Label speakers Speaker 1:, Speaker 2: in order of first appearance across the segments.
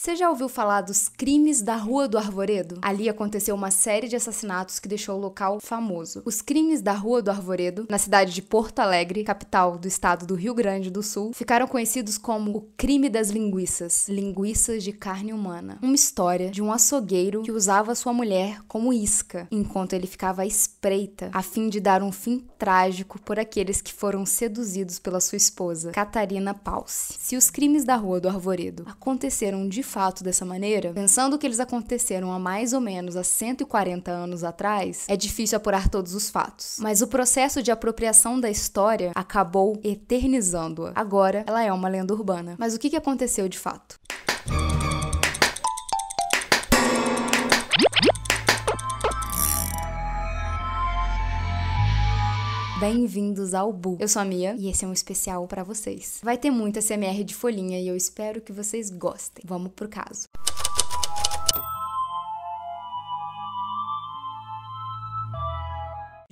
Speaker 1: Você já ouviu falar dos crimes da Rua do Arvoredo? Ali aconteceu uma série de assassinatos que deixou o local famoso. Os crimes da Rua do Arvoredo, na cidade de Porto Alegre, capital do estado do Rio Grande do Sul, ficaram conhecidos como o crime das linguiças, linguiças de carne humana. Uma história de um açougueiro que usava sua mulher como isca, enquanto ele ficava à espreita, a fim de dar um fim trágico por aqueles que foram seduzidos pela sua esposa, Catarina Paus. Se os crimes da Rua do Arvoredo aconteceram de fato dessa maneira, pensando que eles aconteceram há mais ou menos há 140 anos atrás, é difícil apurar todos os fatos. Mas o processo de apropriação da história acabou eternizando-a. Agora, ela é uma lenda urbana. Mas o que aconteceu de fato? Bem-vindos ao Bu. Eu sou a Mia e esse é um especial para vocês. Vai ter muita CMR de folhinha e eu espero que vocês gostem. Vamos pro caso.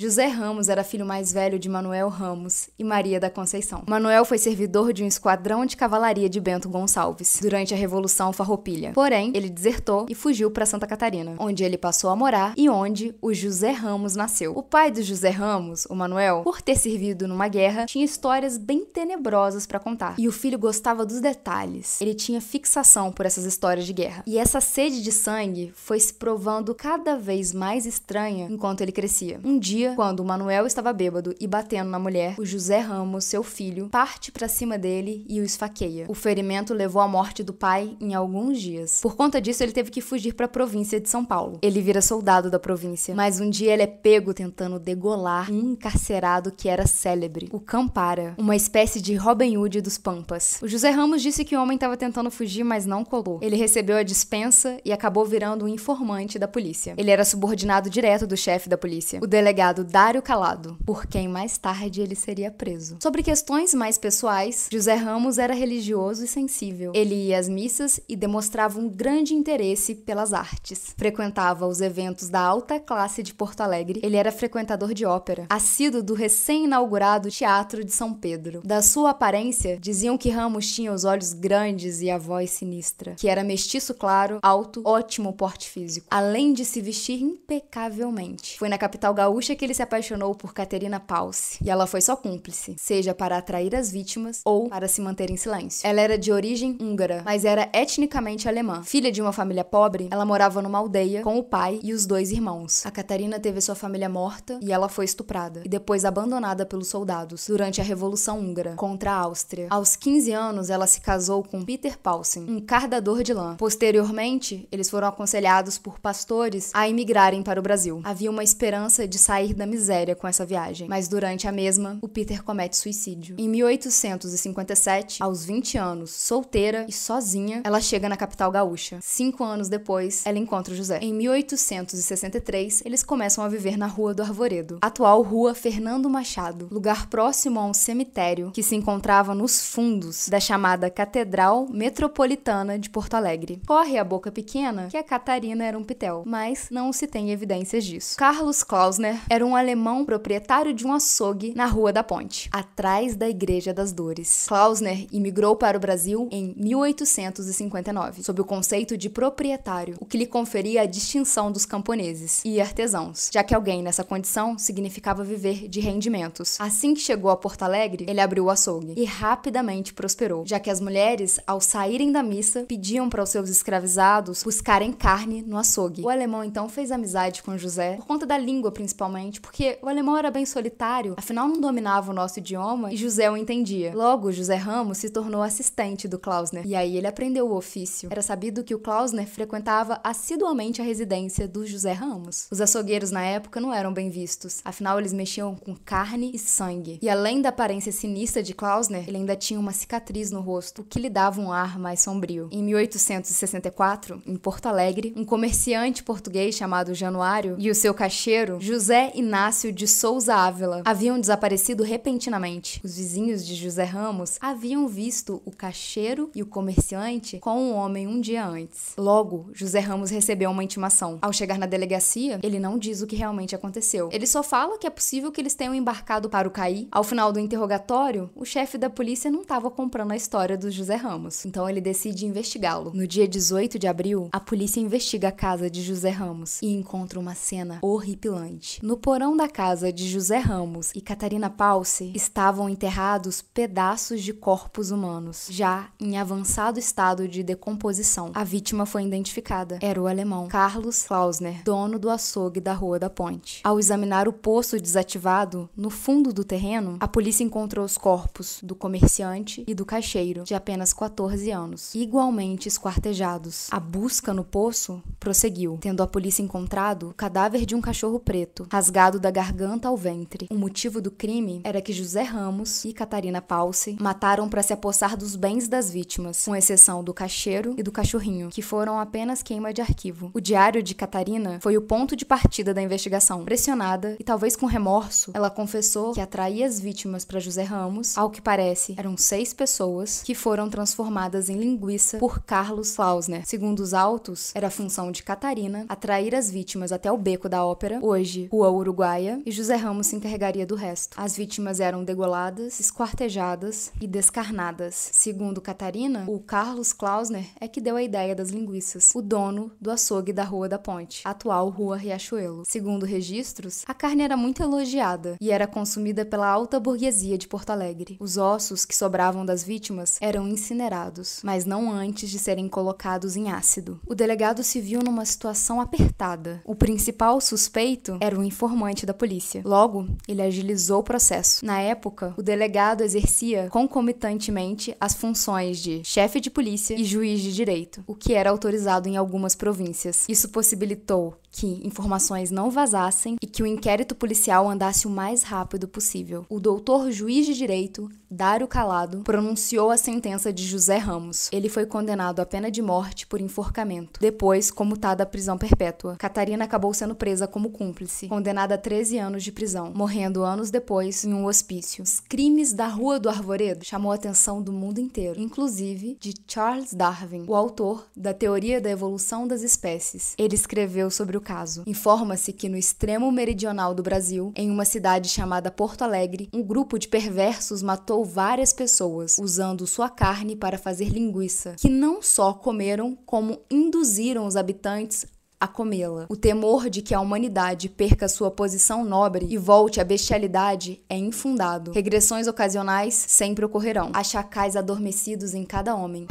Speaker 1: José Ramos era filho mais velho de Manuel Ramos e Maria da Conceição. Manuel foi servidor de um esquadrão de cavalaria de Bento Gonçalves durante a Revolução Farroupilha. Porém, ele desertou e fugiu para Santa Catarina, onde ele passou a morar e onde o José Ramos nasceu. O pai do José Ramos, o Manuel, por ter servido numa guerra, tinha histórias bem tenebrosas para contar. E o filho gostava dos detalhes. Ele tinha fixação por essas histórias de guerra. E essa sede de sangue foi se provando cada vez mais estranha enquanto ele crescia. Um dia dia, quando o Manuel estava bêbado e batendo na mulher, o José Ramos, seu filho, parte para cima dele e o esfaqueia. O ferimento levou à morte do pai em alguns dias. Por conta disso, ele teve que fugir para a província de São Paulo. Ele vira soldado da província, mas um dia ele é pego tentando degolar um encarcerado que era célebre, o Campara, uma espécie de Robin Hood dos Pampas. O José Ramos disse que o homem estava tentando fugir, mas não colou. Ele recebeu a dispensa e acabou virando um informante da polícia. Ele era subordinado direto do chefe da polícia, o delegado chamado Dário Calado, por quem mais tarde ele seria preso. Sobre questões mais pessoais, José Ramos era religioso e sensível. Ele ia às missas e demonstrava um grande interesse pelas artes. Frequentava os eventos da alta classe de Porto Alegre. Ele era frequentador de ópera, assíduo do recém-inaugurado Teatro de São Pedro. Da sua aparência, diziam que Ramos tinha os olhos grandes e a voz sinistra, que era mestiço claro, alto, ótimo porte físico, além de se vestir impecavelmente. Foi na capital gaúcha que ele se apaixonou por Caterina Pause e ela foi só cúmplice, seja para atrair as vítimas ou para se manter em silêncio. Ela era de origem húngara, mas era etnicamente alemã. Filha de uma família pobre, ela morava numa aldeia com o pai e os dois irmãos. A Catarina teve sua família morta e ela foi estuprada e depois abandonada pelos soldados durante a Revolução Húngara contra a Áustria. Aos 15 anos, ela se casou com Peter Paulsen, um cardador de lã. Posteriormente, eles foram aconselhados por pastores a imigrarem para o Brasil. Havia uma esperança de sair da miséria com essa viagem, mas durante a mesma, o Peter comete suicídio. Em 1857, aos 20 anos, solteira e sozinha, ela chega na capital gaúcha. Cinco anos depois, ela encontra José. Em 1863, eles começam a viver na Rua do Arvoredo, atual Rua Fernando Machado, lugar próximo a um cemitério que se encontrava nos fundos da chamada Catedral Metropolitana de Porto Alegre. Corre a boca pequena que a Catarina era um pitel, mas não se tem evidências disso. Carlos Klausner era um um alemão proprietário de um açougue na Rua da Ponte, atrás da Igreja das Dores. Klausner imigrou para o Brasil em 1859, sob o conceito de proprietário, o que lhe conferia a distinção dos camponeses e artesãos, já que alguém nessa condição significava viver de rendimentos. Assim que chegou a Porto Alegre, ele abriu o açougue e rapidamente prosperou, já que as mulheres, ao saírem da missa, pediam para os seus escravizados buscarem carne no açougue. O alemão então fez amizade com José por conta da língua principalmente porque o alemão era bem solitário, afinal não dominava o nosso idioma e José o entendia. Logo, José Ramos se tornou assistente do Klausner e aí ele aprendeu o ofício. Era sabido que o Klausner frequentava assiduamente a residência do José Ramos. Os açougueiros na época não eram bem vistos, afinal eles mexiam com carne e sangue. E além da aparência sinistra de Klausner, ele ainda tinha uma cicatriz no rosto, o que lhe dava um ar mais sombrio. Em 1864, em Porto Alegre, um comerciante português chamado Januário e o seu caixeiro, José Inácio de Souza Ávila haviam desaparecido repentinamente. Os vizinhos de José Ramos haviam visto o caixeiro e o comerciante com um homem um dia antes. Logo, José Ramos recebeu uma intimação. Ao chegar na delegacia, ele não diz o que realmente aconteceu. Ele só fala que é possível que eles tenham embarcado para o CAI. Ao final do interrogatório, o chefe da polícia não estava comprando a história do José Ramos, então ele decide investigá-lo. No dia 18 de abril, a polícia investiga a casa de José Ramos e encontra uma cena horripilante. No porão da casa de José Ramos e Catarina Palce estavam enterrados pedaços de corpos humanos, já em avançado estado de decomposição. A vítima foi identificada. Era o alemão Carlos Klausner, dono do açougue da Rua da Ponte. Ao examinar o poço desativado no fundo do terreno, a polícia encontrou os corpos do comerciante e do caixeiro, de apenas 14 anos, igualmente esquartejados. A busca no poço prosseguiu, tendo a polícia encontrado o cadáver de um cachorro preto, rasgado da garganta ao ventre. O motivo do crime era que José Ramos e Catarina Palce mataram para se apossar dos bens das vítimas, com exceção do caixeiro e do cachorrinho, que foram apenas queima de arquivo. O diário de Catarina foi o ponto de partida da investigação. Pressionada e talvez com remorso, ela confessou que atraía as vítimas para José Ramos. Ao que parece, eram seis pessoas que foram transformadas em linguiça por Carlos Klausner. Segundo os autos, era função de Catarina atrair as vítimas até o beco da ópera, hoje Rua Uruguaia, e José Ramos se encarregaria do resto. As vítimas eram degoladas, esquartejadas e descarnadas. Segundo Catarina, o Carlos Klausner é que deu a ideia das linguiças, o dono do açougue da Rua da Ponte, atual Rua Riachuelo. Segundo registros, a carne era muito elogiada e era consumida pela alta burguesia de Porto Alegre. Os ossos que sobravam das vítimas eram incinerados, mas não antes de serem colocados em ácido. O delegado se viu numa situação apertada. O principal suspeito era o informante da polícia. Logo, ele agilizou o processo. Na época, o delegado exercia concomitantemente as funções de chefe de polícia e juiz de direito, o que era autorizado em algumas províncias. Isso possibilitou que informações não vazassem e que o inquérito policial andasse o mais rápido possível. O doutor juiz de direito, Dário Calado, pronunciou a sentença de José Ramos. Ele foi condenado à pena de morte por enforcamento, depois comutada à prisão perpétua. Catarina acabou sendo presa como cúmplice, condenada a 13 anos de prisão, morrendo anos depois em um hospício. Os crimes da Rua do Arvoredo chamou a atenção do mundo inteiro, inclusive de Charles Darwin, o autor da teoria da evolução das espécies. Ele escreveu sobre o caso. Informa-se que no extremo meridional do Brasil, em uma cidade chamada Porto Alegre, um grupo de perversos matou várias pessoas usando sua carne para fazer linguiça, que não só comeram, como induziram os habitantes a comê-la. O temor de que a humanidade perca sua posição nobre e volte à bestialidade é infundado. Regressões ocasionais sempre ocorrerão. Há chacais adormecidos em cada homem.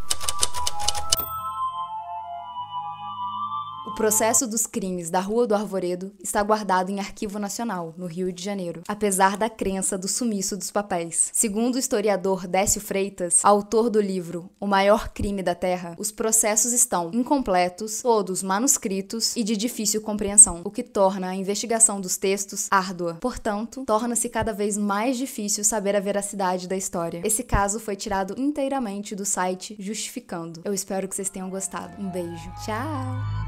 Speaker 1: Processo dos crimes da Rua do Arvoredo está guardado em Arquivo Nacional, no Rio de Janeiro, apesar da crença do sumiço dos papéis. Segundo o historiador Décio Freitas, autor do livro O Maior Crime da Terra, os processos estão incompletos, todos manuscritos e de difícil compreensão, o que torna a investigação dos textos árdua. Portanto, torna-se cada vez mais difícil saber a veracidade da história. Esse caso foi tirado inteiramente do site Justificando. Eu espero que vocês tenham gostado. Um beijo. Tchau!